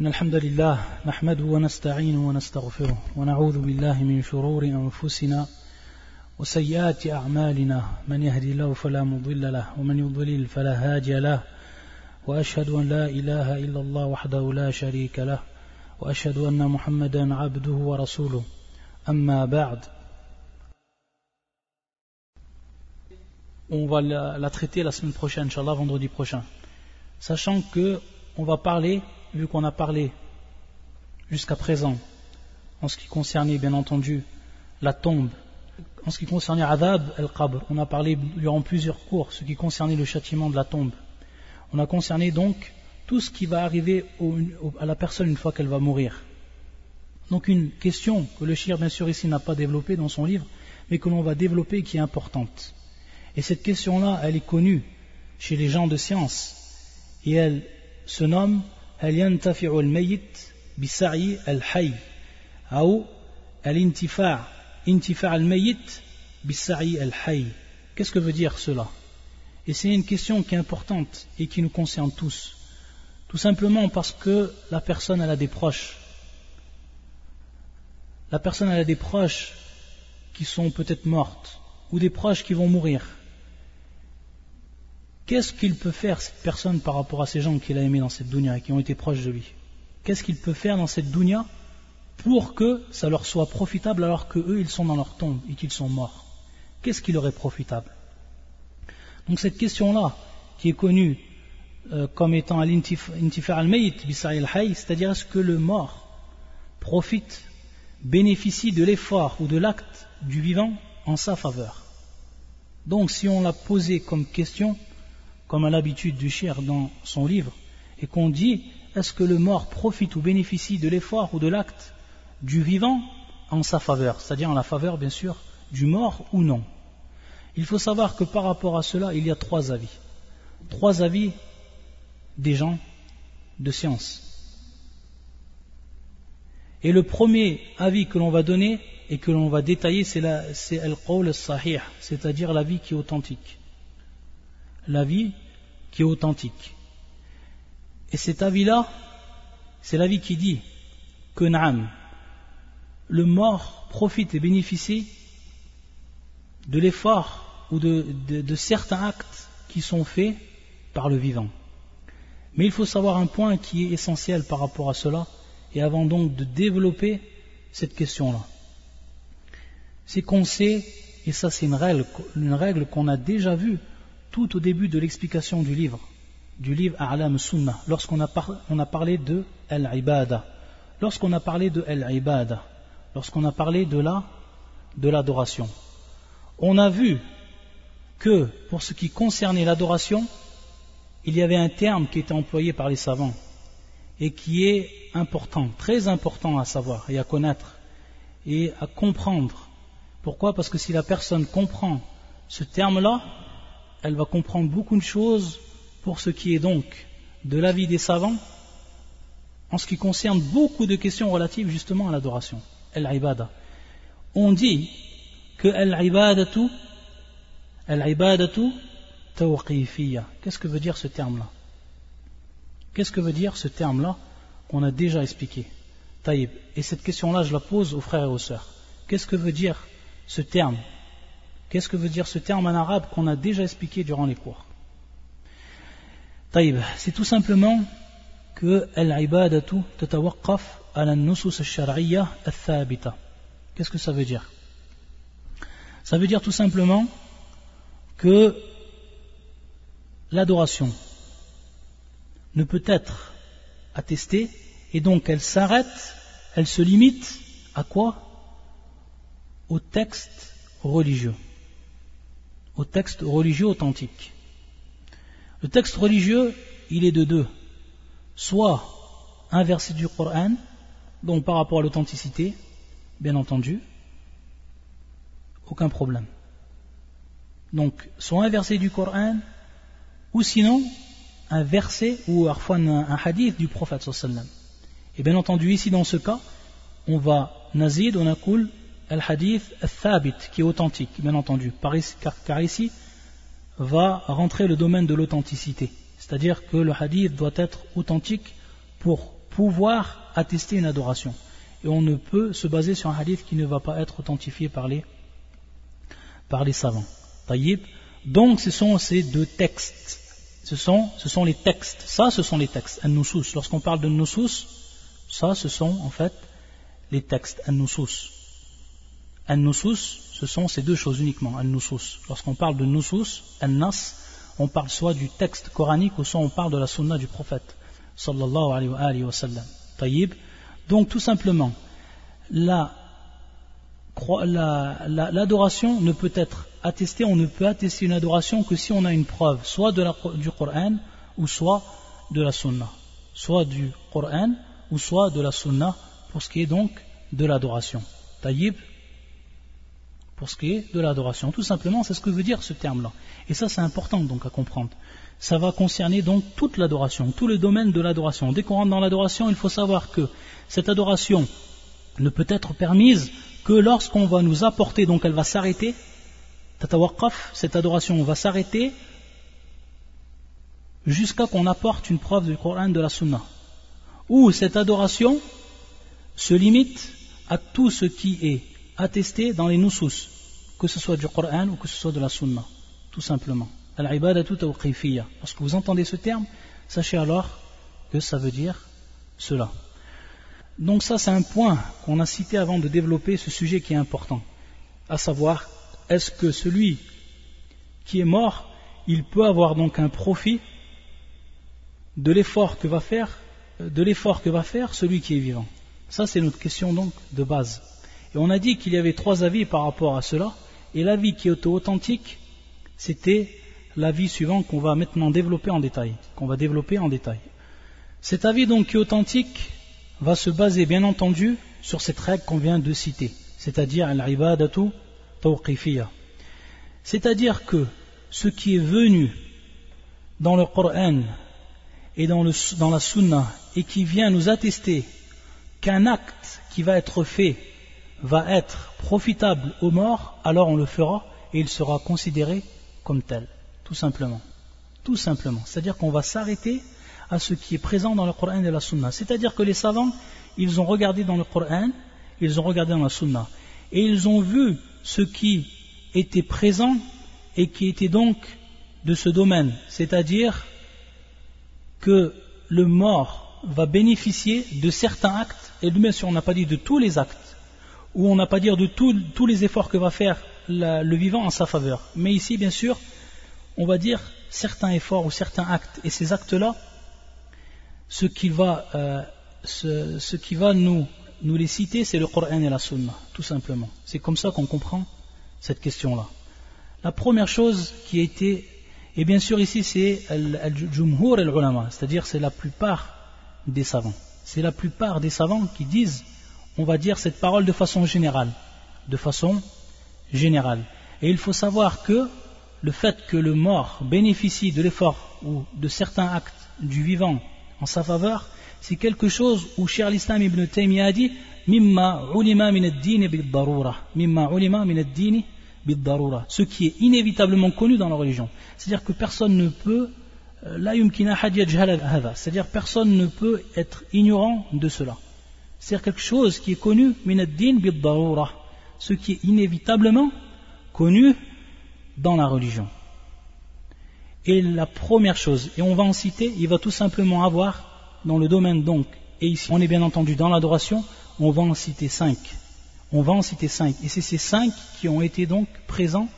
إن الحمد لله نحمده ونستعينه ونستغفره ونعوذ بالله من شرور أنفسنا وسيئات أعمالنا. من يهدي الله فلا مضل له ومن يضلل فلا هادي له. وأشهد أن لا إله إلا الله وحده لا شريك له وأشهد أن محمدا عبده ورسوله. أما بعد On va la, la traiter la semaine prochaine, Inch'Allah, vendredi prochain. Sachant que on va parler, vu qu'on a parlé jusqu'à présent, en ce qui concernait bien entendu la tombe, en ce qui concernait Adab al-Qabr, on a parlé durant plusieurs cours, ce qui concernait le châtiment de la tombe. On a concerné donc tout ce qui va arriver à la personne une fois qu'elle va mourir. Donc une question que le shir bien sûr ici n'a pas développée dans son livre, mais que l'on va développer et qui est importante. Et cette question-là, elle est connue chez les gens de science. Et elle se nomme هل ينتفع الميت بسعي الحي أو الانتفاع انتفاع الميت بالسعي الحي Qu'est-ce que veut dire cela Et c'est une question qui est importante et qui nous concerne tous. Tout simplement parce que la personne elle a des proches. La personne elle a des proches qui sont peut-être mortes ou des proches qui vont mourir. Qu'est-ce qu'il peut faire cette personne par rapport à ces gens qu'il a aimés dans cette dunya et qui ont été proches de lui? Qu'est-ce qu'il peut faire dans cette dunya pour que ça leur soit profitable alors que eux ils sont dans leur tombe et qu'ils sont morts? Qu'est-ce qui leur est profitable? Donc cette question-là, qui est connue euh, comme étant l'intifar al-mayit al c'est-à-dire est-ce que le mort profite, bénéficie de l'effort ou de l'acte du vivant en sa faveur? Donc si on l'a posé comme question, comme à l'habitude du cher dans son livre, et qu'on dit est-ce que le mort profite ou bénéficie de l'effort ou de l'acte du vivant en sa faveur, c'est-à-dire en la faveur bien sûr du mort ou non? Il faut savoir que par rapport à cela, il y a trois avis. Trois avis des gens de science. Et le premier avis que l'on va donner et que l'on va détailler, c'est al-qawl sahih c'est-à-dire l'avis qui est authentique l'avis qui est authentique. Et cet avis-là, c'est l'avis qui dit que Naam, le mort profite et bénéficie de l'effort ou de, certains actes qui sont faits par le vivant. Mais il faut savoir un point qui est essentiel par rapport à cela, et avant donc de développer cette question-là. C'est qu'on sait, et ça c'est une règle qu'on a déjà vue tout au début de l'explication du livre, du livre A'lam Sunnah, lorsqu'on a, a parlé de Al-Ibada, lorsqu'on a parlé de Al-Ibada, lorsqu'on a parlé de la de l'adoration. On a vu que pour ce qui concernait l'adoration, il y avait un terme qui était employé par les savants et qui est important, très important à savoir et à connaître et à comprendre. Pourquoi? Parce que si la personne comprend ce terme-là, elle va comprendre beaucoup de choses pour ce qui est donc de l'avis des savants en ce qui concerne beaucoup de questions relatives justement à l'adoration, al-ibada. On dit que al-ibadatu. Qu'est-ce que veut dire ce terme-là? Qu'est-ce que veut dire ce terme-là qu'on a déjà expliqué? Taïb. Et cette question-là, je la pose aux frères et aux sœurs. Qu'est-ce que veut dire ce terme? Qu'est-ce que veut dire ce terme en arabe qu'on a déjà expliqué durant les cours c'est tout simplement que al-ibadatu tatawaqqaf ala nusus al-shar'iyya al-thabita. Qu'est-ce que ça veut dire Ça veut dire tout simplement que l'adoration ne peut être attestée et donc elle s'arrête, elle se limite à quoi? Au texte religieux au texte religieux authentique. Le texte religieux, il est de deux. Soit un verset du Coran, donc par rapport à l'authenticité, bien entendu, aucun problème. Donc, soit un verset du Coran, ou sinon un verset ou parfois un, hadith du prophète. Et bien entendu, ici dans ce cas, on va nazid, on a cool al-hadith al-thabit, qui est authentique, bien entendu, car, ici va rentrer le domaine de l'authenticité. C'est-à-dire que le hadith doit être authentique pour pouvoir attester une adoration. Et on ne peut se baser sur un hadith qui ne va pas être authentifié par les, savants. Taïb. Donc ce sont ces deux textes. Ce sont, ce sont les textes. Ça, ce sont les textes. An-Nusus. Lorsqu'on parle de Nusus, ça, ce sont en fait les textes. An-Nusus. An-Nusus, ce sont ces deux choses uniquement. An-Nusus. Lorsqu'on parle de Nusus, An-Nas, on parle soit du texte coranique ou soit on parle de la sunna du prophète. Sallallahu alayhi wa sallam. Taïb. Donc tout simplement, l'adoration ne peut être attestée, on ne peut attester une adoration que si on a une preuve, soit du Coran ou soit de la Sunna. Soit du Coran ou soit de la Sunna pour ce qui est donc de l'adoration. Taïb, pour ce qui est de l'adoration. Tout simplement, c'est ce que veut dire ce terme-là. Et ça, c'est important donc à comprendre. Ça va concerner donc toute l'adoration, tout le domaine de l'adoration. Dès qu'on rentre dans l'adoration, il faut savoir que cette adoration ne peut être permise que lorsqu'on va nous apporter, donc elle va s'arrêter, cette adoration va s'arrêter jusqu'à qu'on apporte une preuve du Coran de la Sunna. Ou cette adoration se limite à tout ce qui est attesté dans les nusus, que ce soit du Coran ou que ce soit de la Sunna, tout simplement. Lorsque vous entendez ce terme, sachez alors que ça veut dire cela. Donc ça c'est un point qu'on a cité avant de développer ce sujet qui est important, à savoir est-ce que celui qui est mort, il peut avoir donc un profit de l'effort que va faire de l'effort que va faire celui qui est vivant? Ça c'est notre question donc de base. On a dit qu'il y avait trois avis par rapport à cela, et l'avis qui est authentique, c'était l'avis suivant qu'on va maintenant développer en détail, qu'on va développer en détail. Cet avis donc qui est authentique va se baser bien entendu sur cette règle qu'on vient de citer, c'est-à-dire al-ibadatu tawqifiyya. C'est-à-dire que ce qui est venu dans le Coran et dans, dans la Sunna et qui vient nous attester qu'un acte qui va être fait va être profitable aux morts, alors on le fera et il sera considéré comme tel, tout simplement. Tout simplement. C'est-à-dire qu'on va s'arrêter à ce qui est présent dans le Coran et la Sunna. C'est-à-dire que les savants, ils ont regardé dans le Coran, ils ont regardé dans la Sunna, et ils ont vu ce qui était présent et qui était donc de ce domaine, c'est-à-dire que le mort va bénéficier de certains actes, et bien sûr on n'a pas dit de tous les actes, ou on n'a pas dit de tous les efforts que va faire le vivant en sa faveur. Mais ici, bien sûr, on va dire certains efforts ou certains actes, et ces actes-là, ce qui va, euh, ce, qui va nous, nous les citer, c'est le Coran et la Sunna, tout simplement. C'est comme ça qu'on comprend cette question-là. La première chose qui a été, et bien sûr ici c'est al-jumhur al-ulama, c'est-à-dire c'est la plupart des savants. C'est la plupart des savants qui disent, on va dire cette parole de façon générale, de façon générale. Et il faut savoir que le fait que le mort bénéficie de l'effort ou de certains actes du vivant en sa faveur, c'est quelque chose où Cher l'Islam ibn Taymiyyah a dit Mimma ulima min ad-din Mimma ulima min Ce qui est inévitablement connu dans la religion. C'est-à-dire que personne ne peut euh, c'est-à-dire personne ne peut être ignorant de cela. C'est-à-dire quelque chose qui est connu Ce qui est inévitablement connu dans la religion. Et la première chose, et on va en citer, il va tout simplement avoir dans le domaine donc, et ici on est bien entendu dans l'adoration, on va en citer cinq. On va en citer cinq. Et c'est ces cinq qui ont été donc présents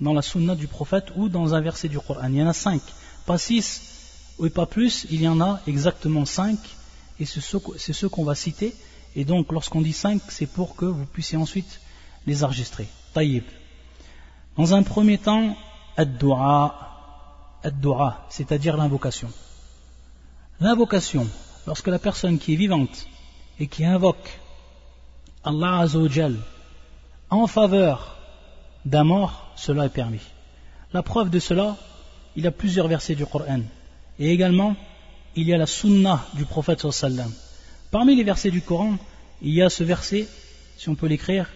dans la sunna du prophète ou dans un verset du Coran. Il y en a cinq. Pas six ou pas plus, il y en a exactement cinq. Et c'est ceux, qu'on va citer. Et donc lorsqu'on dit cinq, c'est pour que vous puissiez ensuite les enregistrer. Taïb. Dans un premier temps, ad-du'a ad-dua, c'est-à-dire l'invocation. L'invocation, lorsque la personne qui est vivante et qui invoque Allah Azzawajal en faveur d'un mort, cela est permis. La preuve de cela, il y a plusieurs versets du Coran. Et également, il y a la sunna du prophète sallam. Parmi les versets du Coran, il y a ce verset, si on peut l'écrire,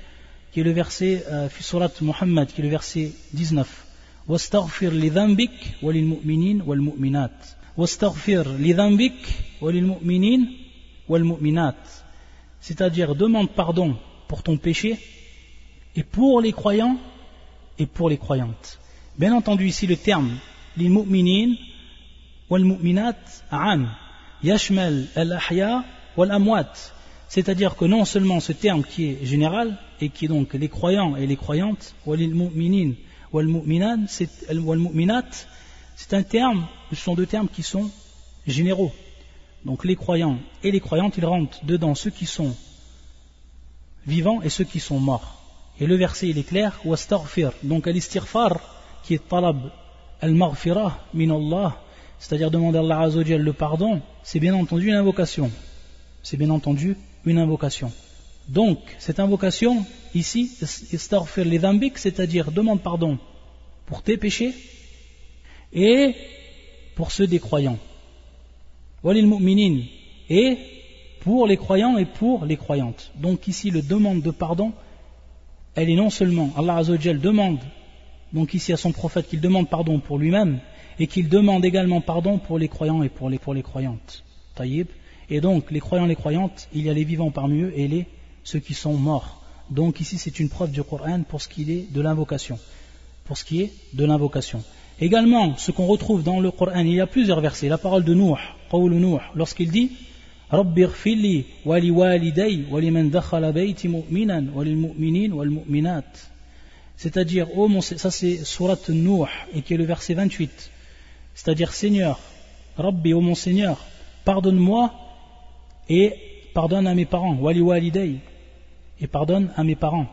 qui est le verset euh, Surat Muhammad, qui est le verset 19. واستغفر لذنبك وللمؤمنين والمؤمنات واستغفر لذنبك وللمؤمنين wal mu'minat, c'est-à-dire demande pardon pour ton péché, et pour les croyants et pour les croyantes. Bien entendu, ici le terme les mu'minin wal mu'minat am c'est-à-dire que non seulement ce terme qui est général et qui est donc les croyants et les croyantes, c'est un terme, ce sont deux termes qui sont généraux. Donc les croyants et les croyantes, ils rentrent dedans ceux qui sont vivants et ceux qui sont morts. Et le verset il est clair. Donc al-istighfar qui est talab al-maghfirah min Allah, c'est-à-dire demander à Allah le pardon, c'est bien entendu une invocation. C'est bien entendu une invocation. Donc cette invocation ici, istaghfir les dambik, c'est-à-dire demande pardon pour tes péchés et pour ceux des croyants. Walil mu'minin et pour les croyants et pour les croyantes. Donc ici, le demande de pardon, elle est non seulement, Allah Azzawajal demande, donc ici à son prophète, qu'il demande pardon pour lui-même, et qu'il demande également pardon pour les croyants et pour les, pour les croyantes. Taïb. Et donc, les croyants et les croyantes, il y a les vivants parmi eux et les, ceux qui sont morts. Donc ici, c'est une preuve du Coran pour ce qui est de l'invocation. Pour ce qui est de l'invocation. Également, ce qu'on retrouve dans le Coran, il y a plusieurs versets. La parole de Nuh, lorsqu'il dit رب اغفر لي ولوالدي ولمن دخل بيتي مؤمنا وللمؤمنين والمؤمنات c'est-à-dire oh mon ça c'est surat Nuh et qui est le verset 28 c'est-à-dire Seigneur Rabbi oh mon Seigneur pardonne-moi et pardonne à mes parents wali walidei et pardonne à mes parents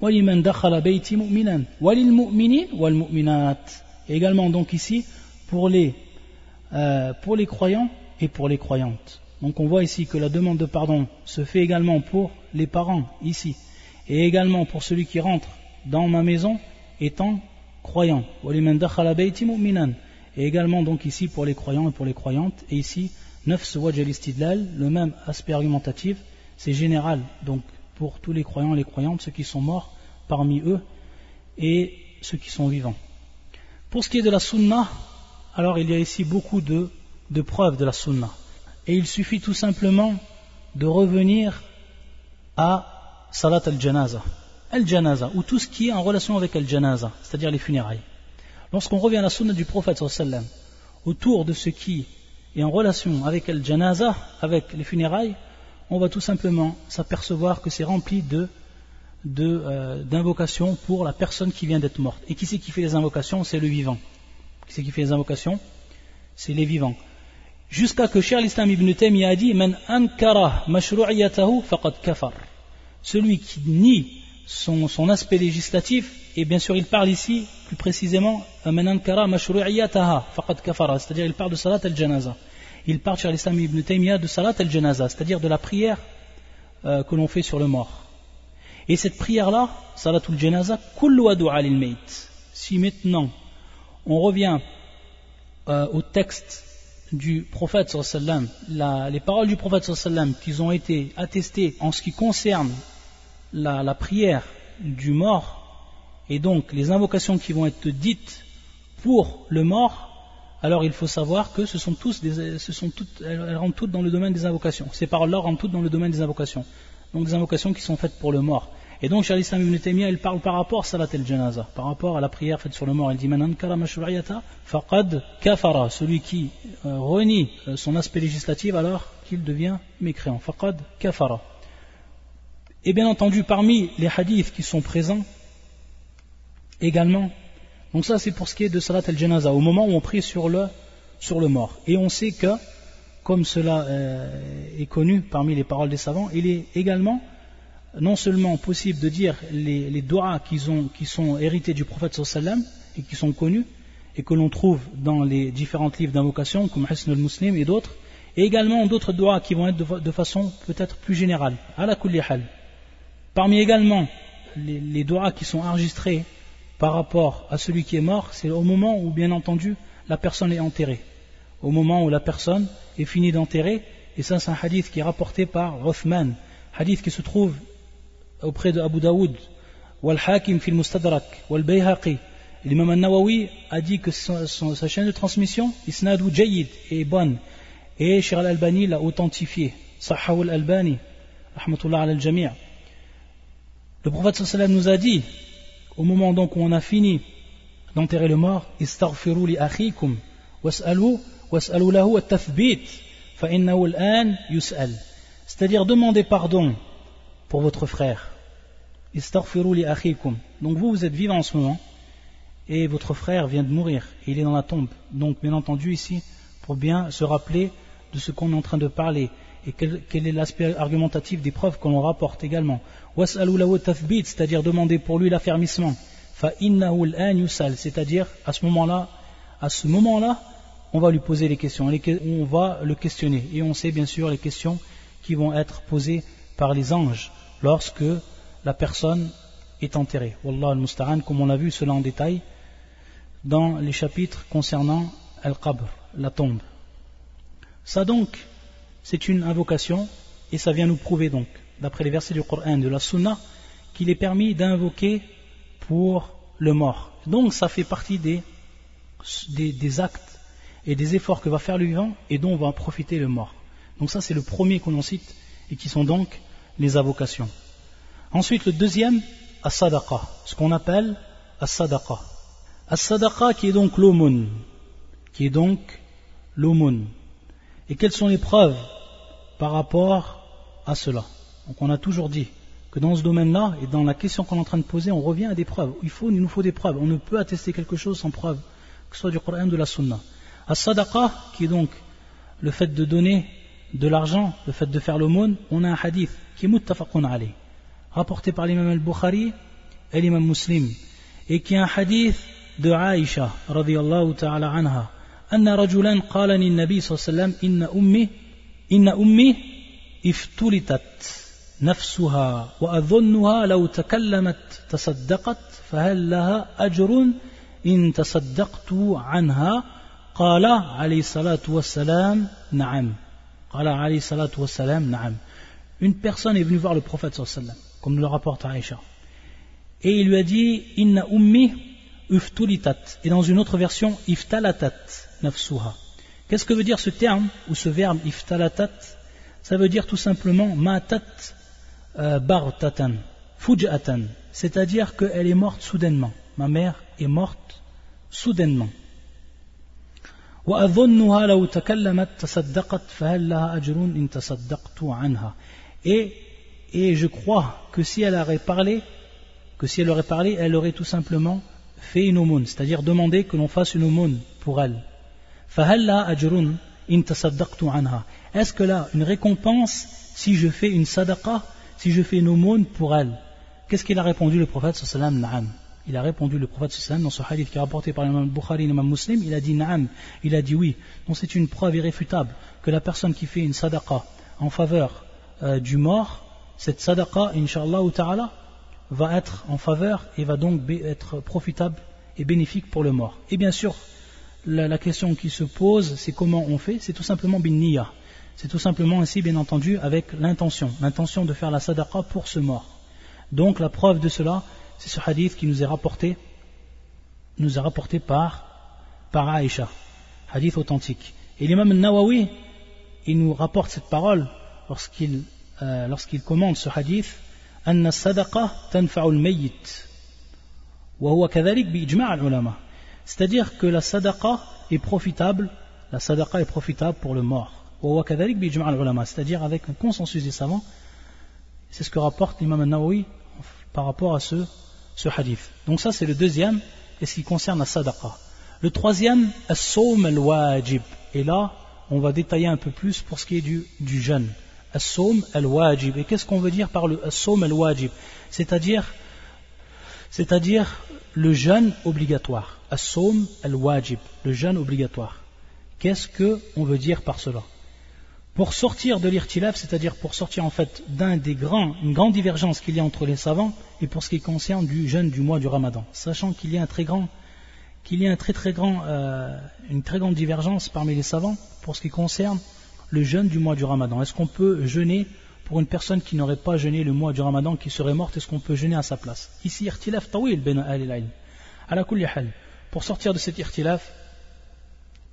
ولمن دخل بيتي مؤمنا وللمؤمنين والمؤمنات et également donc ici pour les euh, pour les croyants et pour les croyantes donc on voit ici que la demande de pardon se fait également pour les parents ici et également pour celui qui rentre dans ma maison étant croyant. Et également donc ici pour les croyants et pour les croyantes. Et ici, neuf le même aspect argumentatif, c'est général donc pour tous les croyants et les croyantes, ceux qui sont morts parmi eux et ceux qui sont vivants. Pour ce qui est de la sunna, alors il y a ici beaucoup de, de preuves de la sunna. Et il suffit tout simplement de revenir à Salat al-Janaza. Al-Janaza, ou tout ce qui est en relation avec Al-Janaza, c'est-à-dire les funérailles. Lorsqu'on revient à la sunna du prophète autour de ce qui est en relation avec Al-Janaza, avec les funérailles, on va tout simplement s'apercevoir que c'est rempli de euh, d'invocations pour la personne qui vient d'être morte. Et qui c'est qui fait les invocations? C'est le vivant. Qui c'est qui fait les invocations? C'est les vivants jusqu'à que Cheikh l'Islam ibn Taymiyyah a dit Man ankara mashru'iyatahu faqad kafar. Celui qui nie son, aspect législatif, et bien sûr il parle ici plus précisément c'est-à-dire il parle de salat al-janaza. Il parle Cheikh l'Islam ibn Taymiyyah de salat al-janaza, c'est-à-dire de la prière euh, que l'on fait sur le mort. Et cette prière-là, salat al-janaza, Si maintenant on revient euh, au texte du prophète les paroles du prophète sallam qui ont été attestées en ce qui concerne la, prière du mort et donc les invocations qui vont être dites pour le mort, alors il faut savoir que ce sont tous des, sont toutes, elles rentrent toutes dans le domaine des invocations. Ces paroles-là rentrent toutes dans le domaine des invocations. Donc des invocations qui sont faites pour le mort. Et donc, Charles Islam ibn Taymiyyah, il parle par rapport à Salat al-Janaza, par rapport à la prière faite sur le mort. Il dit faqad kafara. Celui qui euh, renie euh, son aspect législatif, alors qu'il devient mécréant. Faqad kafara. Et bien entendu, parmi les hadiths qui sont présents, également, donc ça c'est pour ce qui est de Salat al-Janaza, au moment où on prie sur le, sur le mort. Et on sait que, comme cela euh, est connu parmi les paroles des savants, il est également non seulement possible de dire les, les doigts qui, qui sont hérités du prophète sallam et qui sont connus et que l'on trouve dans les différents livres d'invocation comme Hasn al-Muslim et d'autres, et également d'autres doigts qui vont être de, façon peut-être plus générale, à la Parmi également les, les qui sont enregistrés par rapport à celui qui est mort, c'est au moment où, bien entendu, la personne est enterrée. Au moment où la personne est finie d'enterrer, et ça, c'est un hadith qui est rapporté par Uthman, hadith qui se trouve auprès de Abu Daoud, wal Hakim fil Mustadrak, wal Bayhaqi. L'imam al-Nawawi a dit que son, sa chaîne de transmission, Isnadu Jayyid, est bonne. Et Cheikh al-Albani l'a authentifié. Sahawul al-Albani, rahmatullah al-Jami' le prophète sallam nous a dit au moment donc où on a fini d'enterrer le mort istaghfiru li al-an yus'al. C'est-à-dire demandez pardon pour votre frère. Donc vous vous êtes vivant en ce moment et votre frère vient de mourir. Et il est dans la tombe. Donc bien entendu ici pour bien se rappeler de ce qu'on est en train de parler et quel, est l'aspect argumentatif des preuves qu'on rapporte également. C'est-à-dire demander pour lui l'affermissement. C'est-à-dire à ce moment-là, à ce moment-là, on va lui poser les questions, on va le questionner. Et on sait bien sûr les questions qui vont être posées par les anges lorsque la personne est enterrée. Wallah al-Musta'an, comme on l'a vu cela en détail dans les chapitres concernant Al-Qabr, la tombe. Ça donc, c'est une invocation, et ça vient nous prouver donc, d'après les versets du Coran de la Sunna, qu'il est permis d'invoquer pour le mort. Donc ça fait partie des, actes et des efforts que va faire le vivant et dont va profiter le mort. Donc ça c'est le premier qu'on en cite et qui sont donc les invocations. Ensuite le deuxième, as-sadaqa, ce qu'on appelle. As-sadaqa qui est donc l'aumône, qui est donc l'aumône. Et quelles sont les preuves par rapport à cela. Donc on a toujours dit que dans ce domaine-là, et dans la question qu'on est en train de poser, on revient à des preuves. Il, nous faut des preuves. On ne peut attester quelque chose sans preuve, que ce soit du Coran ou de la Sunna. As-sadaqa, qui est donc le fait de donner de l'argent, le fait de faire l'aumône, on a un hadith qui est muttafaqun alayh, rapporté par l'imam al-Bukhari et l'imam muslim, et qui est un hadith de Aïcha, ta'ala anha, nabi sallallahu alayhi wa sallam, إن أمي افتلتت نفسها وأظنها لو تكلمت تصدقت فهل لها أجر إن تصدقت عنها قال عليه الصلاة والسلام نعم قال عليه الصلاة والسلام نعم Une personne est venue voir le prophète sallam, comme le rapporte Aïcha. Et il lui a dit, Inna ummi uftulitat. Et dans une autre version, iftalatat. Qu'est-ce que veut dire ce terme ou ce verbe iftalatat? Ça veut dire tout simplement matat euh, bartatan, fujatan, c'est-à-dire qu'elle est morte soudainement. Ma mère est morte soudainement. Et, et je crois que si elle aurait parlé, que si elle aurait parlé, elle aurait tout simplement fait une aumône, c'est-à-dire demandé que l'on fasse une aumône pour elle. Est-ce que là, une récompense si je fais une sadaqa, si je fais une aumône pour elle? Qu'est-ce qu'il a répondu le prophète sallam? Na'am. Il a répondu le prophète sallam dans ce hadith qui est rapporté par l'imam Bukhari l'imam Muslim, il a dit Na'am, il a dit oui. Donc c'est une preuve irréfutable que la personne qui fait une sadaqa en faveur euh, du mort, cette sadaqa, inshallah ta'ala, va être en faveur et va donc être profitable et bénéfique pour le mort. Et bien sûr, la, question qui se pose, c'est comment on fait C'est tout simplement bin niya. C'est tout simplement ainsi, bien entendu, avec l'intention, l'intention de faire la sadaqa pour ce mort. Donc la preuve de cela, c'est ce hadith qui nous est rapporté, nous est rapporté par, par Aïcha, hadith authentique. Et l'imam Nawawi, il nous rapporte cette parole lorsqu'il euh, lorsqu'il commande ce hadith, أن الصدقة تنفع الميت وهو كذلك بإجماع العلماء c'est-à-dire que la sadaqa est profitable, la sadaqa est profitable pour le mort. C'est-à-dire avec un consensus des savants. C'est ce que rapporte l'imam al-Nawawi par rapport à ce, hadith. Donc ça c'est le deuxième, et ce qui concerne la sadaqa. Le troisième, as-sawm al-wajib. Et là, on va détailler un peu plus pour ce qui est du, du jeûne. As-sawm al-wajib. Et qu'est-ce qu'on veut dire par le as-sawm al-wajib? C'est-à-dire, c'est-à-dire le jeûne obligatoire. As-sawm al-wajib, le jeûne obligatoire. Qu'est-ce qu'on veut dire par cela? Pour sortir de l'irtilaf, c'est-à-dire pour sortir en fait d'un des grands, une grande divergence qu'il y a entre les savants et pour ce qui concerne du jeûne du mois du Ramadan, sachant qu'il y a un très grand, qu'il y a euh, une très grande divergence parmi les savants pour ce qui concerne le jeûne du mois du Ramadan. Est-ce qu'on peut jeûner pour une personne qui n'aurait pas jeûné le mois du Ramadan, qui serait morte, est-ce qu'on peut jeûner à sa place? Ici, irtilaf tawil ben al. Pour sortir de cet irtilaf,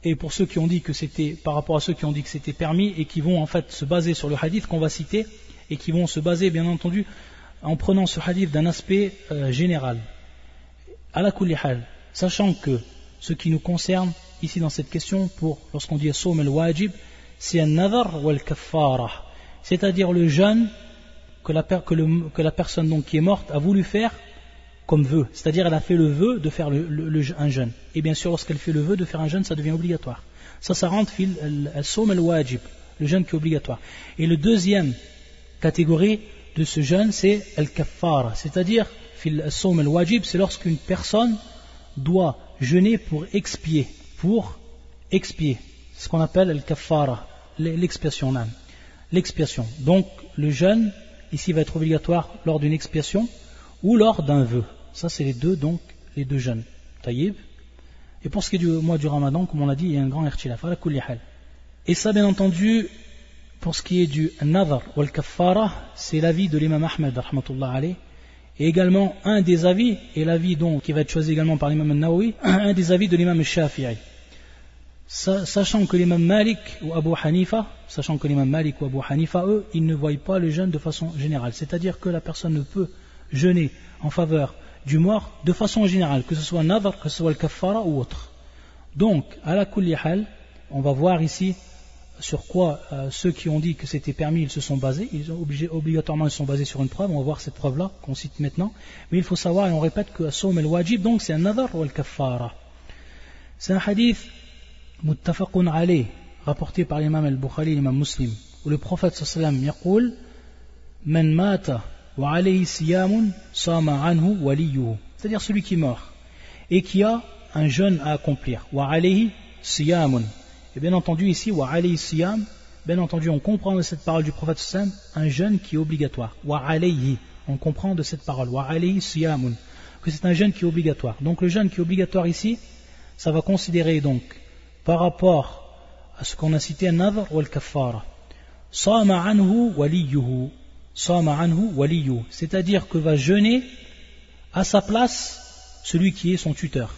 et pour ceux qui ont dit que c'était, par rapport à ceux qui ont dit que c'était permis et qui vont en fait se baser sur le hadith qu'on va citer et qui vont se baser bien entendu en prenant ce hadith d'un aspect euh, général. À la sachant que ce qui nous concerne ici dans cette question, pour lorsqu'on dit Soum el wajib, c'est un nadar ou al kafara, c'est-à-dire le jeûne que la, personne qui est morte a voulu faire comme vœu, c'est-à-dire elle a fait le vœu de faire un jeûne. Et bien sûr, lorsqu'elle fait le vœu de faire un jeûne, ça devient obligatoire. Ça, ça rentre fil al-soum al-wajib, le jeûne qui est obligatoire. Et le deuxième catégorie de ce jeûne, c'est al-kaffara, c'est-à-dire fil al-soum al-wajib, c'est lorsqu'une personne doit jeûner pour expier, pour expier, ce qu'on appelle al-kaffara, l'expiation l'expiation. Donc le jeûne ici va être obligatoire lors d'une expiation ou lors d'un vœu. Ça, c'est les deux, donc, les deux jeûnes. Taïb. Et pour ce qui est du mois du ramadan, comme on l'a dit, il y a un grand irtilaf, la Et ça, bien entendu, pour ce qui est du nadar ou al-kaffara, c'est l'avis de l'imam Ahmed, alayh, et également un des avis, et l'avis donc qui va être choisi également par l'imam Nawawi, un des avis de l'imam Shafi'i sachant que l'imam Malik ou Abu Hanifa, sachant que l'imam Malik ou Abu Hanifa, eux, ils ne voient pas le jeûne de façon générale. C'est-à-dire que la personne ne peut jeûner en faveur du mort de façon générale, que ce soit nadar, que ce soit le kafara ou autre. Donc, à la hal, on va voir ici sur quoi euh, ceux qui ont dit que c'était permis, ils se sont basés. Ils ont obligatoirement, ils sont basés sur une preuve. On va voir cette preuve-là qu'on cite maintenant. Mais il faut savoir, et on répète que Soum el-Wajib, donc c'est un nadar ou le kafara. C'est un hadith muttafaqun alayh, rapporté par l'imam al-Bukhari, l'imam muslim, où le prophète sallam yaqul, man mata wa alayhi siyamun sama anhu waliyuhu. C'est-à-dire celui qui meurt et qui a un jeûne à accomplir. Wa alayhi siyamun. Et bien entendu ici, wa alayhi siyam, bien entendu on comprend de cette parole du prophète sallam un jeûne qui est obligatoire. Wa alayhi. On comprend de cette parole. Wa alayhi siyamun. Que c'est un jeûne qui est obligatoire. Donc le jeûne qui est obligatoire ici, ça va considérer donc par rapport à ce qu'on a cité nadr ou al-kaffara. Sama anhu waliyuhu. Waliyuhu. C'est-à-dire que va jeûner à sa place celui qui est son tuteur.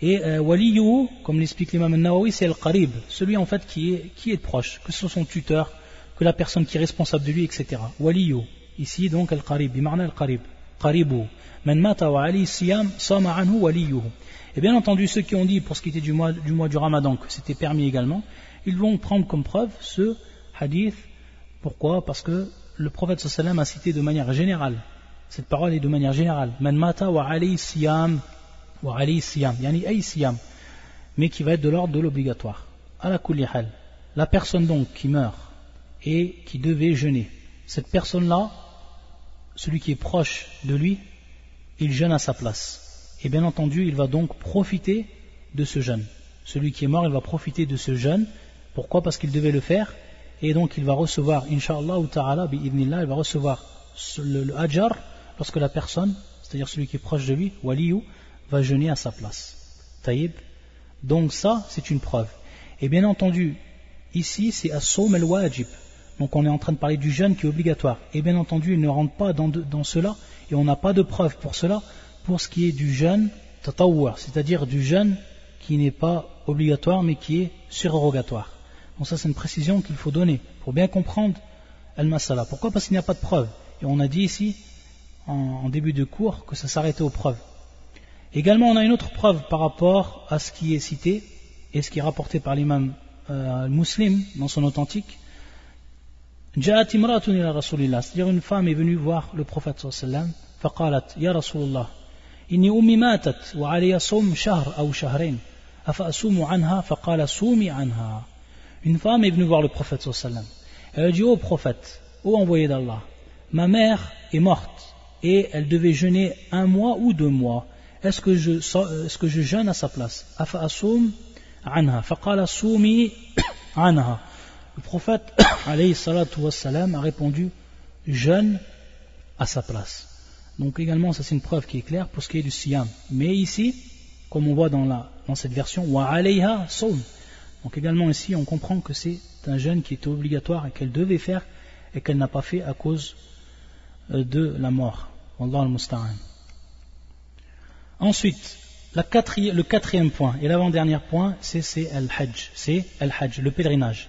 Et euh, waliyuhu, comme l'explique l'imam Nawawi, c'est al-qarib, celui en fait qui est, proche, que ce soit son tuteur, que la personne qui est responsable de lui, etc. Waliyuhu. Ici donc al-qarib, bimarna al-qarib. Wa ali siyam sama anhu waliyuhu. Et bien entendu, ceux qui ont dit pour ce qui était du mois du, ramadan que c'était permis également, ils vont prendre comme preuve ce hadith. Pourquoi? Parce que le prophète sallam a cité de manière générale. Cette parole est de manière générale. Man mata wa alayhi siyam wa alayhi siyam. Yani. Mais qui va être de l'ordre de l'obligatoire. La. La personne donc qui meurt et qui devait jeûner. Cette personne-là, celui qui est proche de lui, il jeûne à sa place. Et bien entendu, il va donc profiter de ce jeûne. Celui qui est mort, il va profiter de ce jeûne. Pourquoi? Parce qu'il devait le faire. Et donc il va recevoir, inshallah ou ta'ala, il va recevoir le, le hajar lorsque la personne, c'est-à-dire celui qui est proche de lui, waliyu, va jeûner à sa place. Taïb. Donc ça, c'est une preuve. Et bien entendu, ici, c'est as-sawm al-wajib. Donc on est en train de parler du jeûne qui est obligatoire. Et bien entendu, il ne rentre pas dans, dans cela, et on n'a pas de preuve pour cela, pour ce qui est du jeûne c'est-à-dire du jeûne qui n'est pas obligatoire mais qui est surrogatoire. Donc ça c'est une précision qu'il faut donner pour bien comprendre al-masala. Pourquoi? Parce qu'il n'y a pas de preuve. Et on a dit ici en, début de cours que ça s'arrêtait aux preuves. Également on a une autre preuve par rapport à ce qui est cité et ce qui est rapporté par l'imam euh, muslim dans son authentique. C'est-à-dire une femme est venue voir le prophète sallallahu alayhi wa sallam, إني أمي ماتت وعلي صوم شهر أو شهرين أفأصوم عنها فقال صومي عنها Une femme est venue voir le prophète sallam. Elle a dit, ô prophète, ô envoyé d'Allah, ma mère est morte et elle devait jeûner un mois ou deux mois. Est-ce que je, est-ce que je jeûne à sa place أفأصوم عنها فقال صومي عنها Le prophète, alayhi salatu wassalam, a répondu, jeûne à sa place. Donc également, ça c'est une preuve qui est claire pour ce qui est du siyam. Mais ici, comme on voit dans, cette version, wa alayha sawm. Donc également ici, on comprend que c'est un jeûne qui était obligatoire et qu'elle devait faire et qu'elle n'a pas fait à cause euh, de la mort. Wallah al-musta'an. Ensuite, le quatrième point et l'avant-dernier point, c'est Al-Hajj. C'est Al-Hajj, le pèlerinage.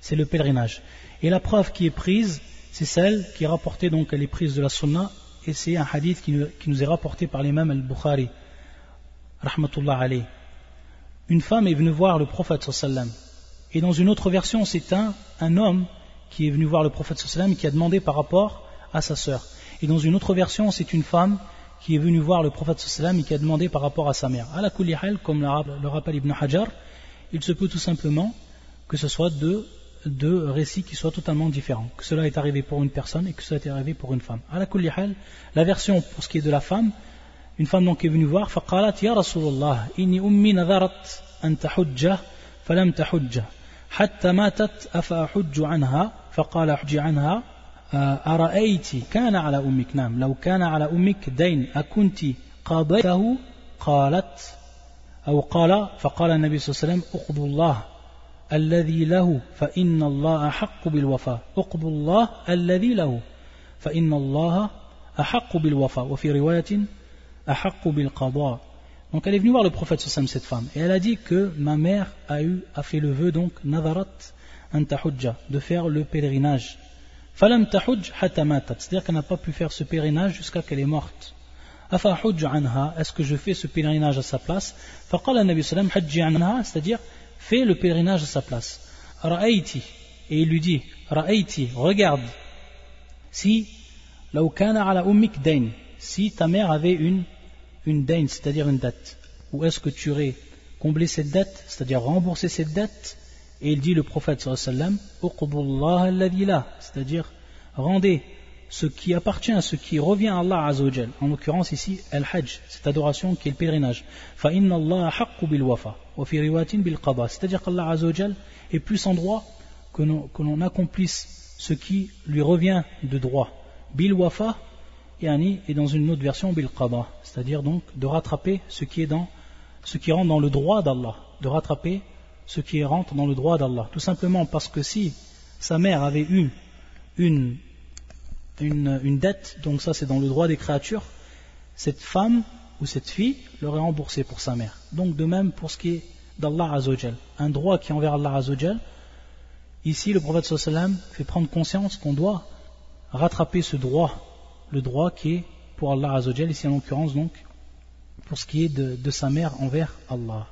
C'est le pèlerinage. Et la preuve qui est prise, c'est celle qui est rapportée, donc elle est prise de la Sunna, et c'est un hadith qui, nous est rapporté par l'imam Al-Bukhari, rahmatullah alayh. Une femme est venue voir le prophète sallam. Et dans une autre version, c'est un, homme qui est venu voir le prophète sallam et qui a demandé par rapport à sa sœur. Et dans une autre version, c'est une femme qui est venue voir le prophète sallam et qui a demandé par rapport à sa mère. À la comme le rappelle Ibn Hajar, il se peut tout simplement que ce soit deux, deux récits qui soient totalement différents. Que cela est arrivé pour une personne et que cela est arrivé pour une femme. À la kulihal, la version pour ce qui est de la femme, une femme donc est venue voir, فقالت يا رسول الله إني أمي نذرت أن تحج فلم تحج حتى ماتت أفأحج عنها فقال حج عنها أرأيت كان على أمك نعم لو كان على أمك دين أكنت قضيته قالت أو قال فقال النبي صلى الله عليه وسلم اقضوا الله الذي له فإن الله أحق بالوفاء اقضوا الله الذي له فإن الله أحق بالوفاء وفي رواية أحق بالقضاء Donc elle est venue voir le prophète sallam cette femme et elle a dit que ma mère a eu a fait le vœu donc nadarat antahujja de faire le pèlerinage Falam tahuj c'est-à-dire qu'elle n'a pas pu faire ce pèlerinage jusqu'à qu'elle est morte. Afa anha, est-ce que je fais ce pèlerinage à sa place Faqala Nabi sallam hajji anha, c'est-à-dire fais le pèlerinage à sa place. Ra'ayti, et il lui dit, Ra'ayti, regarde, si law kana ala ummik dain, si ta mère avait une une dain, c'est-à-dire une dette, où est-ce que tu aurais comblé cette dette, c'est-à-dire remboursé cette dette et il dit le prophète sallam, c'est-à-dire rendez ce qui appartient, à ce qui revient à Allah Azzawajal. En l'occurrence ici, al-hajj, cette adoration qui est le pèlerinage. C'est-à-dire qu'Allah Azzawajal est plus en droit que l'on accomplisse ce qui lui revient de droit. Bil wafa, et dans une autre version, bil qada. C'est-à-dire donc de rattraper ce qui est dans, ce qui rentre dans le droit d'Allah. De rattraper ce qui rentre dans le droit d'Allah. Tout simplement parce que si sa mère avait eu une, une, dette, donc ça c'est dans le droit des créatures, cette femme ou cette fille l'aurait remboursé pour sa mère. Donc de même pour ce qui est d'Allah Azzawajal. Un droit qui est envers Allah Azzawajal, ici le prophète sallam fait prendre conscience qu'on doit rattraper ce droit, le droit qui est pour Allah Azzawajal, ici en l'occurrence donc pour ce qui est de, sa mère envers Allah.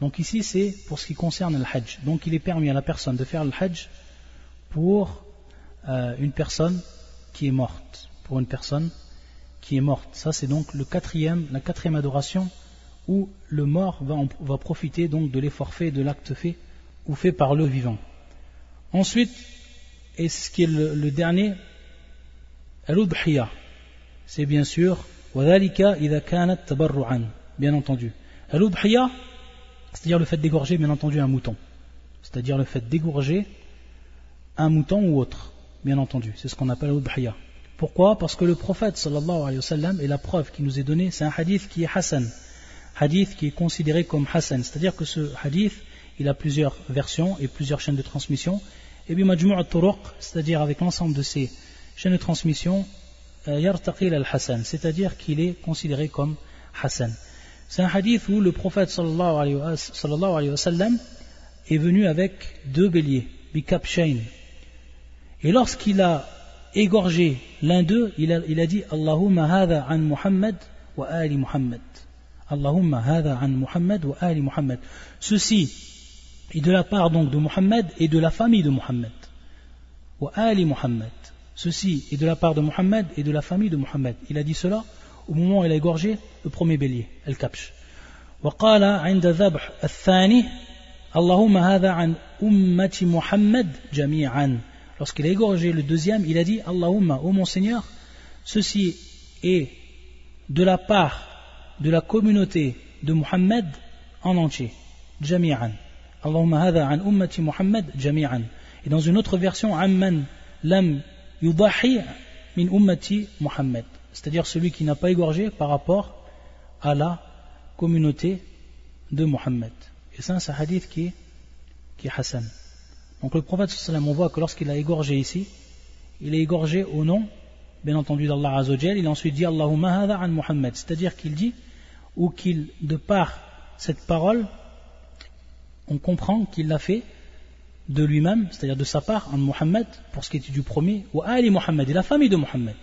Donc ici c'est pour ce qui concerne le hajj. Donc il est permis à la personne de faire le hajj pour euh, une personne qui est morte. Pour une personne qui est morte. Ça c'est donc le quatrième, la quatrième adoration où le mort va, va profiter donc de l'effort fait, de l'acte fait ou fait par le vivant. Ensuite, et ce qui est le, dernier, al C'est bien sûr, bien entendu. al c'est-à-dire le fait d'égorger, bien entendu, un mouton. C'est-à-dire le fait d'égorger un mouton ou autre, bien entendu. C'est ce qu'on appelle l'udhiyah. Pourquoi? Parce que le prophète sallallahu alayhi et la preuve qui nous est donnée, c'est un hadith qui est hassan. Hadith qui est considéré comme hassan. C'est-à-dire que ce hadith, il a plusieurs versions et plusieurs chaînes de transmission. Et bien majmou' turuq c'est-à-dire avec l'ensemble de ces chaînes de transmission, euh, yartaqil al-hassan, c'est-à-dire qu'il est considéré comme hassan. C'est un hadith où le prophète sallallahu alayhi est venu avec deux béliers, bikapshain. Et lorsqu'il a égorgé l'un d'eux, il a, il a dit Allahumma hadha an Muhammad wa ali Muhammad. Allahumma hadha an Muhammad wa ali Muhammad. Ceci est de la part donc de Muhammad et de la famille de Muhammad. Wa ali Muhammad. Ceci est de la part de Muhammad et de la famille de Muhammad. Il a dit cela au moment où il a égorgé le premier bélier, le kapsh. وقال عند ذبح الثاني اللهم هذا عن أمة محمد جميعا Lorsqu'il a égorgé le deuxième, il a dit Allahumma, ô mon Seigneur, ceci est de la part de la communauté de Muhammad en entier. Jami'an. Allahumma hadha an ummati Muhammad jami'an. Et dans une autre version, amman lam yudahi min ummati Muhammad c'est-à-dire celui qui n'a pas égorgé par rapport à la communauté de Mohammed. Et ça, c'est un hadith qui qui est Hassan. Donc le prophète on voit que lorsqu'il a égorgé ici, il est égorgé au nom, bien entendu, d'Allah Azzawajal, il a ensuite dit Allahumma hadha an Muhammad, c'est-à-dire qu'il dit ou qu'il, de par cette parole, on comprend qu'il l'a fait de lui-même, c'est-à-dire de sa part, en Mohammed, pour ce qui était du premier, ou Ali Mohammed, et la famille de Mohammed.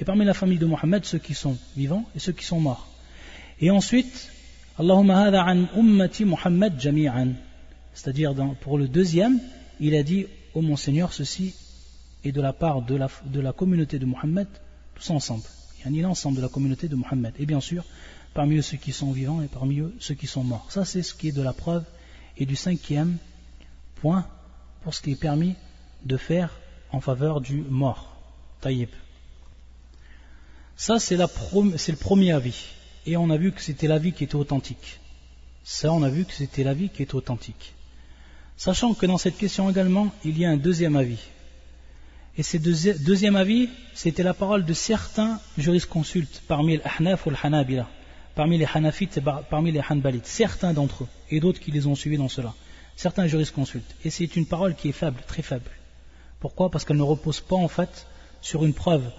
Et parmi la famille de Mohammed, ceux qui sont vivants et ceux qui sont morts. Et ensuite, Allahumma hada an ummati Muhammad jami'an. C'est-à-dire, pour le deuxième, il a dit, ô oh mon Seigneur, ceci est de la part de la, communauté de Mohammed, tous ensemble. Il y a l'ensemble de la communauté de Mohammed. Et bien sûr, parmi eux ceux qui sont vivants et parmi eux ceux qui sont morts. Ça, c'est ce qui est de la preuve. Et du cinquième point, pour ce qui est permis de faire en faveur du mort. Taïb. Ça, c'est le premier avis. Et on a vu que c'était l'avis qui était authentique. Ça, on a vu que c'était l'avis qui est authentique. Sachant que dans cette question également, il y a un deuxième avis. Et ce deuxième avis, c'était la parole de certains jurisconsultes parmi les Ahnaf ou les Hanabila, parmi les Hanafites et parmi les Hanbalites, certains d'entre eux, et d'autres qui les ont suivis dans cela. Certains jurisconsultes. Et c'est une parole qui est faible, très faible. Pourquoi? Parce qu'elle ne repose pas en fait sur une preuve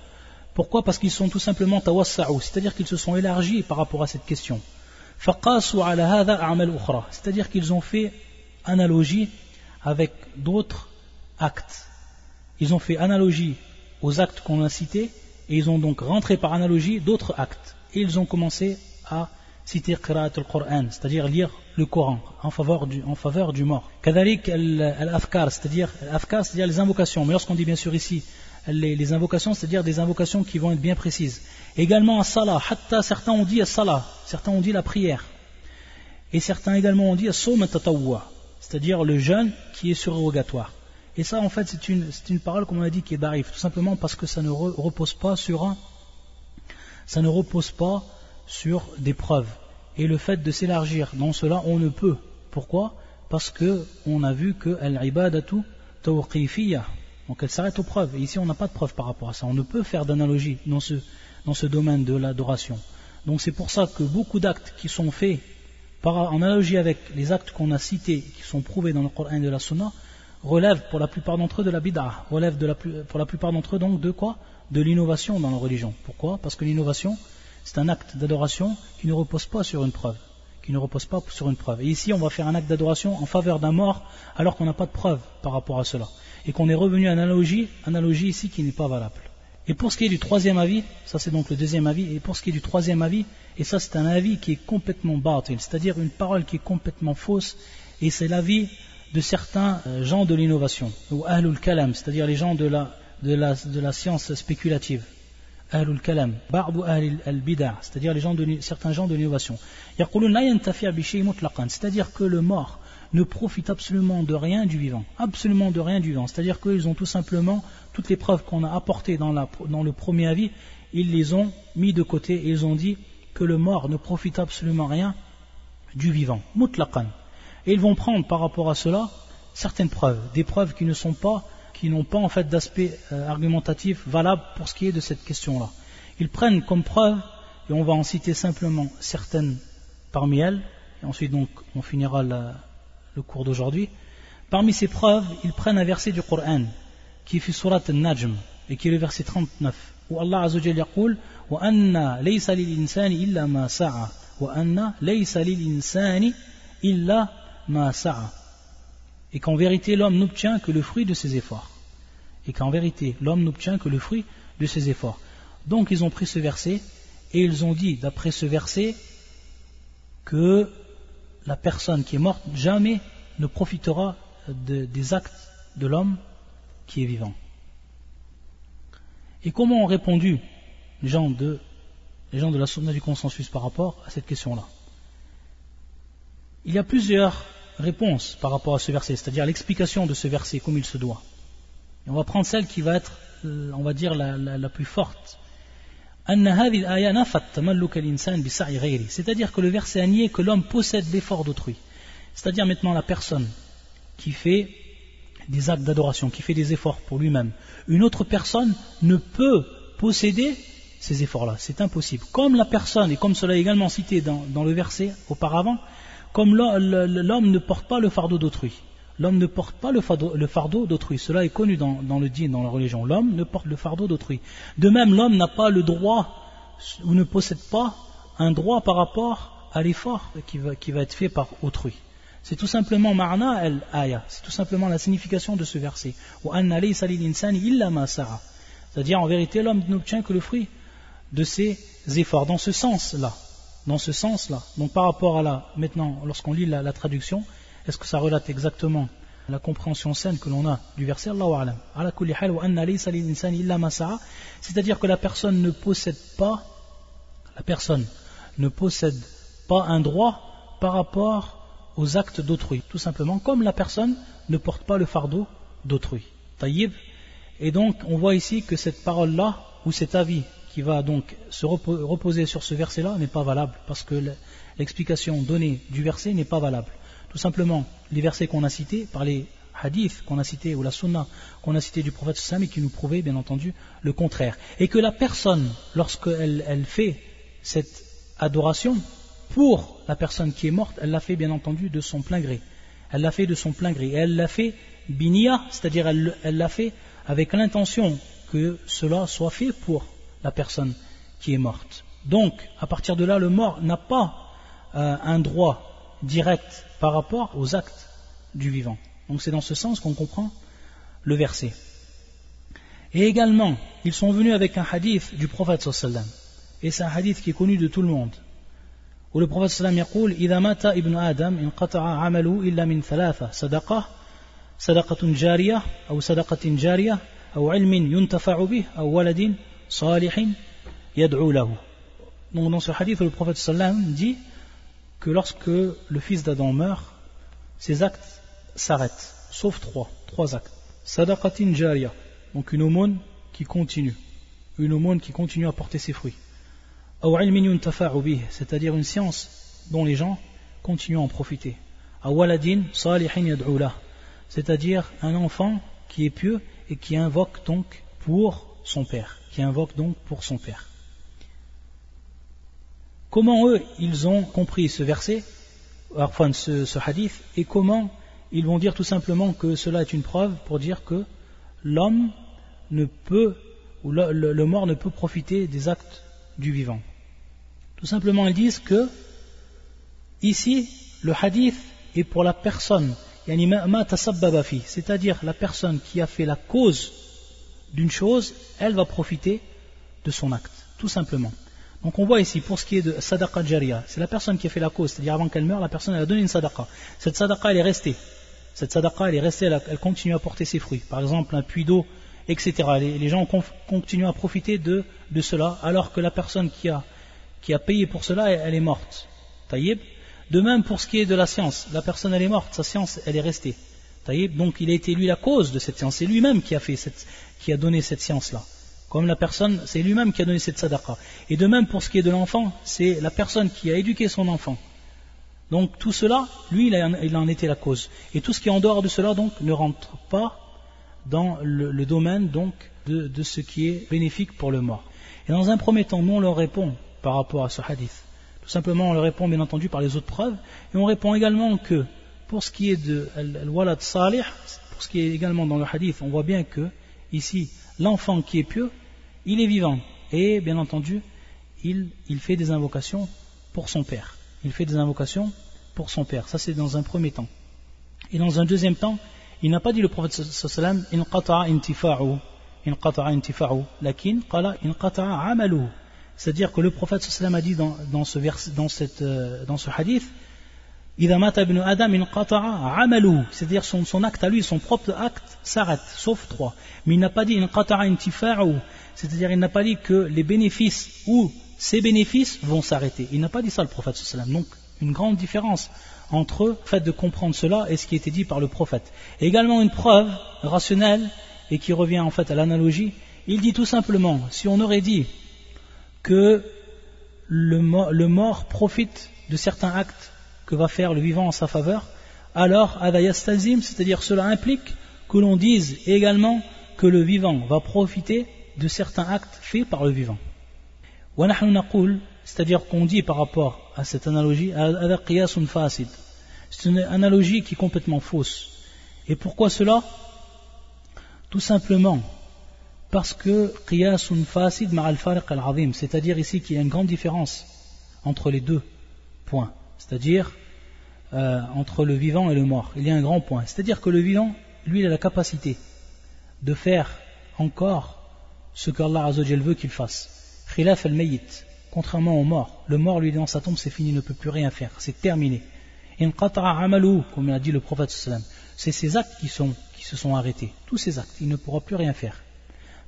pourquoi? Parce qu'ils sont tout simplement tawassa'u, c'est-à-dire qu'ils se sont élargis par rapport à cette question. C'est-à-dire qu'ils ont fait analogie avec d'autres actes. Ils ont fait analogie aux actes qu'on a cités et ils ont donc rentré par analogie d'autres actes. Et ils ont commencé à citer Qira'at al-Qur'an, c'est-à-dire lire le Coran en faveur du, en faveur du mort. Kadalik al-Afkar, c'est-à-dire les invocations. Mais lorsqu'on dit bien sûr ici les, invocations, c'est-à-dire des invocations qui vont être bien précises. Également à salah, hatta certains ont dit à salah, certains ont dit la prière. Et certains également ont dit à c'est-à-dire le jeûne qui est surrogatoire. Et ça, en fait, c'est une, parole, comme on a dit, qui est barif, tout simplement parce que ça ne repose pas sur un, ça ne repose pas sur des preuves. Et le fait de s'élargir dans cela, on ne peut. Pourquoi? Parce que on a vu que al-ibadatu tawqifiyah, donc elle s'arrête aux preuves. Et ici, on n'a pas de preuves par rapport à ça. On ne peut faire d'analogie dans ce, dans ce domaine de l'adoration. Donc c'est pour ça que beaucoup d'actes qui sont faits en analogie avec les actes qu'on a cités, qui sont prouvés dans le Coran et de la Sunna, relèvent pour la plupart d'entre eux de la bid'ah, relèvent pour la plupart d'entre eux donc de quoi? De l'innovation dans la religion. Pourquoi? Parce que l'innovation, c'est un acte d'adoration qui ne repose pas sur une preuve. Qui ne repose pas sur une preuve. Et ici, on va faire un acte d'adoration en faveur d'un mort alors qu'on n'a pas de preuve par rapport à cela et qu'on est revenu à analogie, analogie ici qui n'est pas valable. Et pour ce qui est du troisième avis, ça c'est donc le deuxième avis, et pour ce qui est du troisième avis, et ça c'est un avis qui est complètement batil, c'est-à-dire une parole qui est complètement fausse, et c'est l'avis de certains euh, gens de l'innovation, ou ahlul kalam, c'est-à-dire les gens de la, de la, de la science spéculative. Ahlul kalam, ba'du al bida, c'est-à-dire les gens de, certains gens de l'innovation. C'est-à-dire que le mort ne profitent absolument de rien du vivant, absolument de rien du vivant. C'est-à-dire qu'ils ont tout simplement toutes les preuves qu'on a apportées dans, le premier avis, ils les ont mis de côté et ils ont dit que le mort ne profite absolument rien du vivant, mutlaqan. Et ils vont prendre par rapport à cela certaines preuves, des preuves qui ne sont pas, qui n'ont pas en fait d'aspect euh, argumentatif valable pour ce qui est de cette question-là. Ils prennent comme preuve, et on va en citer simplement certaines parmi elles, et ensuite donc on finira le cours d'aujourd'hui. Parmi ces preuves, ils prennent un verset du Coran qui et qui est le verset 39 où Allah et qu'en vérité l'homme n'obtient que le fruit de ses efforts. Et qu'en vérité l'homme n'obtient que le fruit de ses efforts. Donc ils ont pris ce verset et ils ont dit d'après ce verset que la personne qui est morte jamais ne profitera des actes de l'homme qui est vivant. Et comment ont répondu les gens de, la sunna du consensus par rapport à cette question-là? Il y a plusieurs réponses par rapport à ce verset, c'est-à-dire l'explication de ce verset comme il se doit. Et on va prendre celle qui va être, euh, on va dire, la plus forte c'est-à-dire que le verset a nié que l'homme possède l'effort d'autrui. C'est-à-dire maintenant la personne qui fait des actes d'adoration, qui fait des efforts pour lui-même. Une autre personne ne peut posséder ces efforts-là. C'est impossible. Comme la personne, et comme cela est également cité dans, dans le verset auparavant, comme l'homme ne porte pas le fardeau d'autrui. L'homme ne porte pas le fardeau, d'autrui. Cela est connu dans, le dîn, dans la religion. L'homme ne porte le fardeau d'autrui. De même, l'homme n'a pas le droit ou ne possède pas un droit par rapport à l'effort qui va être fait par autrui. C'est tout simplement ma'na al-aya, c'est tout simplement la signification de ce verset. C'est-à-dire en vérité l'homme n'obtient que le fruit de ses efforts, dans ce sens-là. Dans ce sens-là. Donc par rapport à là, maintenant, lorsqu'on lit la, traduction, est-ce que ça relate exactement la compréhension saine que l'on a du verset? C'est-à-dire que la personne ne possède pas, la personne ne possède pas un droit par rapport aux actes d'autrui, tout simplement, comme la personne ne porte pas le fardeau d'autrui. Taïb. Et donc, on voit ici que cette parole-là, ou cet avis qui va donc se reposer sur ce verset-là, n'est pas valable, parce que l'explication donnée du verset n'est pas valable. Tout simplement, les versets qu'on a cités, par les hadiths qu'on a cités, ou la sunna qu'on a cité du prophète Sami, qui nous prouvaient, bien entendu, le contraire. Et que la personne, lorsqu'elle elle fait cette adoration, pour la personne qui est morte, elle l'a fait bien entendu de son plein gré. Elle l'a fait de son plein gré. Elle l'a fait binia, c'est-à-dire elle l'a fait avec l'intention que cela soit fait pour la personne qui est morte. Donc, à partir de là, le mort n'a pas euh, un droit direct par rapport aux actes du vivant. Donc c'est dans ce sens qu'on comprend le verset. Et également, ils sont venus avec un hadith du prophète sallam. Et c'est un hadith qui est connu de tout le monde Où le prophète sallam يقول إذا مات ابن آدم انقطع عمله إلا من ثلاثة صدقة صدقة جارية أو صدقة جارية أو علم ينتفع به أو ولد صالح يدعو له Donc dans ce hadith, le prophète sallam dit que lorsque le fils d'Adam meurt, ses actes s'arrêtent, sauf trois, trois actes. Sadaqatin jariya, donc une aumône qui continue, une aumône qui continue à porter ses fruits c'est-à-dire une science dont les gens continuent à en profiter. c'est-à-dire un enfant qui est pieux et qui invoque donc pour son père, qui invoque donc pour son père. Comment eux, ils ont compris ce verset, enfin ce, ce hadith, et comment ils vont dire tout simplement que cela est une preuve pour dire que l'homme ne peut, ou le mort ne peut profiter des actes du vivant. Tout simplement, ils disent que ici, le hadith est pour la personne, c'est-à-dire la personne qui a fait la cause d'une chose, elle va profiter de son acte, tout simplement. Donc on voit ici, pour ce qui est de sadaqa jariya, c'est la personne qui a fait la cause, c'est-à-dire avant qu'elle meure, la personne a donné une sadaqa. Cette sadaqa elle est restée. Cette sadaqa elle est restée, elle, continue à porter ses fruits. Par exemple, un puits d'eau, etc. Les, gens continuent à profiter de cela, alors que la personne qui a qui a payé pour cela, elle est morte. Taïb. De même pour ce qui est de la science, la personne elle est morte, sa science elle est restée. Taïb. Donc il a été lui la cause de cette science, c'est lui-même qui a fait qui a donné cette science-là. Comme la personne, c'est lui-même qui a donné cette sadaqa. Et de même pour ce qui est de l'enfant, c'est la personne qui a éduqué son enfant. Donc tout cela, lui, il, en était la cause. Et tout ce qui est en dehors de cela, donc, ne rentre pas dans le, domaine donc de, de, ce qui est bénéfique pour le mort. Et dans un premier temps, nous on leur répond par rapport à ce hadith Tout simplement, on le répond bien entendu par les autres preuves, et on répond également que pour ce qui est de al-walad salih, pour ce qui est également dans le hadith, on voit bien que ici, l'enfant qui est pieux, il est vivant, et bien entendu, il, fait des invocations pour son père. Il fait des invocations pour son père. Ça, c'est dans un premier temps. Et dans un deuxième temps, il n'a pas dit le prophète sallam, in qata'a intifa'u, in qata'a intifa'u, lakin qala in qata'a amalu. C'est-à-dire que le prophète sallam a dit dans, dans, ce, vers, dans, cette, euh, dans ce hadith c'est-à-dire son, acte à lui, son propre acte s'arrête, sauf trois. Mais il n'a pas dit c'est-à-dire il n'a pas dit que les bénéfices ou ses bénéfices vont s'arrêter. Il n'a pas dit ça le prophète sallam. Donc une grande différence entre le fait de comprendre cela et ce qui été dit par le prophète. Également une preuve rationnelle et qui revient en fait à l'analogie. Il dit tout simplement, si on aurait dit que le mort, profite de certains actes que va faire le vivant en sa faveur, alors adayastazim, c'est-à-dire cela implique que l'on dise également que le vivant va profiter de certains actes faits par le vivant. C'est-à-dire qu'on dit par rapport à cette analogie, c'est une analogie qui est complètement fausse. Et pourquoi cela? Tout simplement parce que qiyasun fasid ma'al al-azim, c'est-à-dire ici qu'il y a une grande différence entre les deux points, c'est-à-dire euh, entre le vivant et le mort. Il y a un grand point. C'est-à-dire que le vivant, lui, il a la capacité de faire encore ce qu'Allah veut qu'il fasse. Khilaf al-mayyit, contrairement au mort. Le mort, lui, dans sa tombe, c'est fini, il ne peut plus rien faire, c'est terminé. comme l'a dit le prophète c'est ses actes qui, sont, qui se sont arrêtés, tous ses actes, il ne pourra plus rien faire.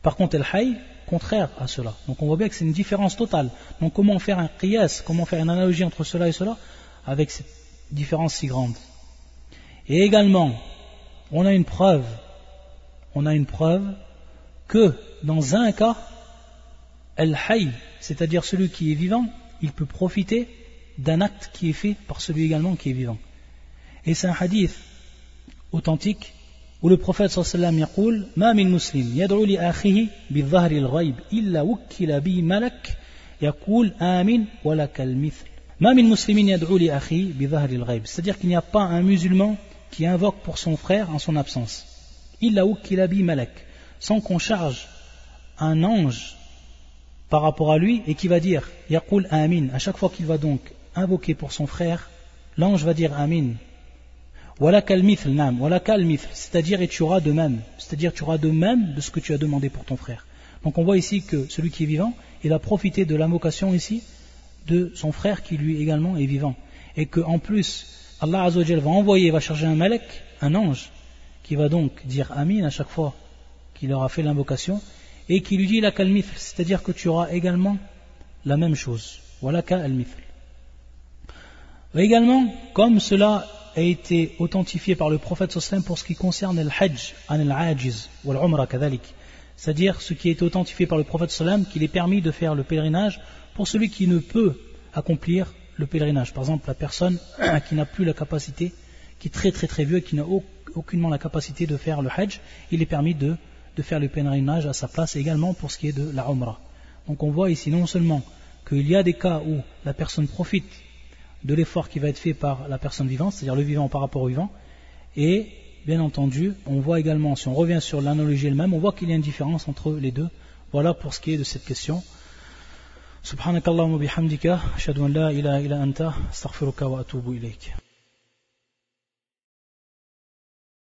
Par contre, el-hay, contraire à cela. Donc on voit bien que c'est une différence totale. Donc comment faire un qiyas, comment faire une analogie entre cela et cela, avec cette différence si grande. Et également, on a une preuve, on a une preuve que dans un cas, el-hay, c'est-à-dire celui qui est vivant, il peut profiter d'un acte qui est fait par celui également qui est vivant. Et c'est un hadith authentique où le prophète sallallahu يقول ما من مسلم يدعو لأخيه بالظهر الغيب إلا وكل به ملك يقول آمين ولك المثل ما من مسلم يدعو لأخيه بظهر الغيب c'est-à-dire qu'il n'y a pas un musulman qui invoque pour son frère en son absence إلا وكل به ملك sans qu'on charge un ange par rapport à lui et qui va dire Yaqul Amin à chaque fois qu'il va donc invoquer pour son frère l'ange va dire Amin c'est-à-dire et tu auras de même, c'est-à-dire tu auras de même de ce que tu as demandé pour ton frère. Donc on voit ici que celui qui est vivant, il a profité de l'invocation ici de son frère qui lui également est vivant. Et qu'en plus, Allah Azzawajal va envoyer, va charger un malek, un ange, qui va donc dire Amin à chaque fois qu'il aura fait l'invocation, et qui lui dit la c'est-à-dire que tu auras également la même chose. Voilà al-mithl. Également, comme cela a été authentifié par le prophète sallam pour ce qui concerne le hajj, al-ajiz, ou l'umra kadhalik. C'est-à-dire ce qui a été authentifié par le prophète sallam qu'il est permis de faire le pèlerinage pour celui qui ne peut accomplir le pèlerinage. Par exemple, la personne qui n'a plus la capacité, qui est très très très vieux, qui n'a aucunement la capacité de faire le hajj, il est permis de, de faire le pèlerinage à sa place également pour ce qui est de la umrah. Donc on voit ici non seulement qu'il y a des cas où la personne profite de l'effort qui va être fait par la personne vivante, c'est-à-dire le vivant par rapport au vivant. Et bien entendu, on voit également, si on revient sur l'analogie elle-même, on voit qu'il y a une différence entre les deux. Voilà pour ce qui est de cette question.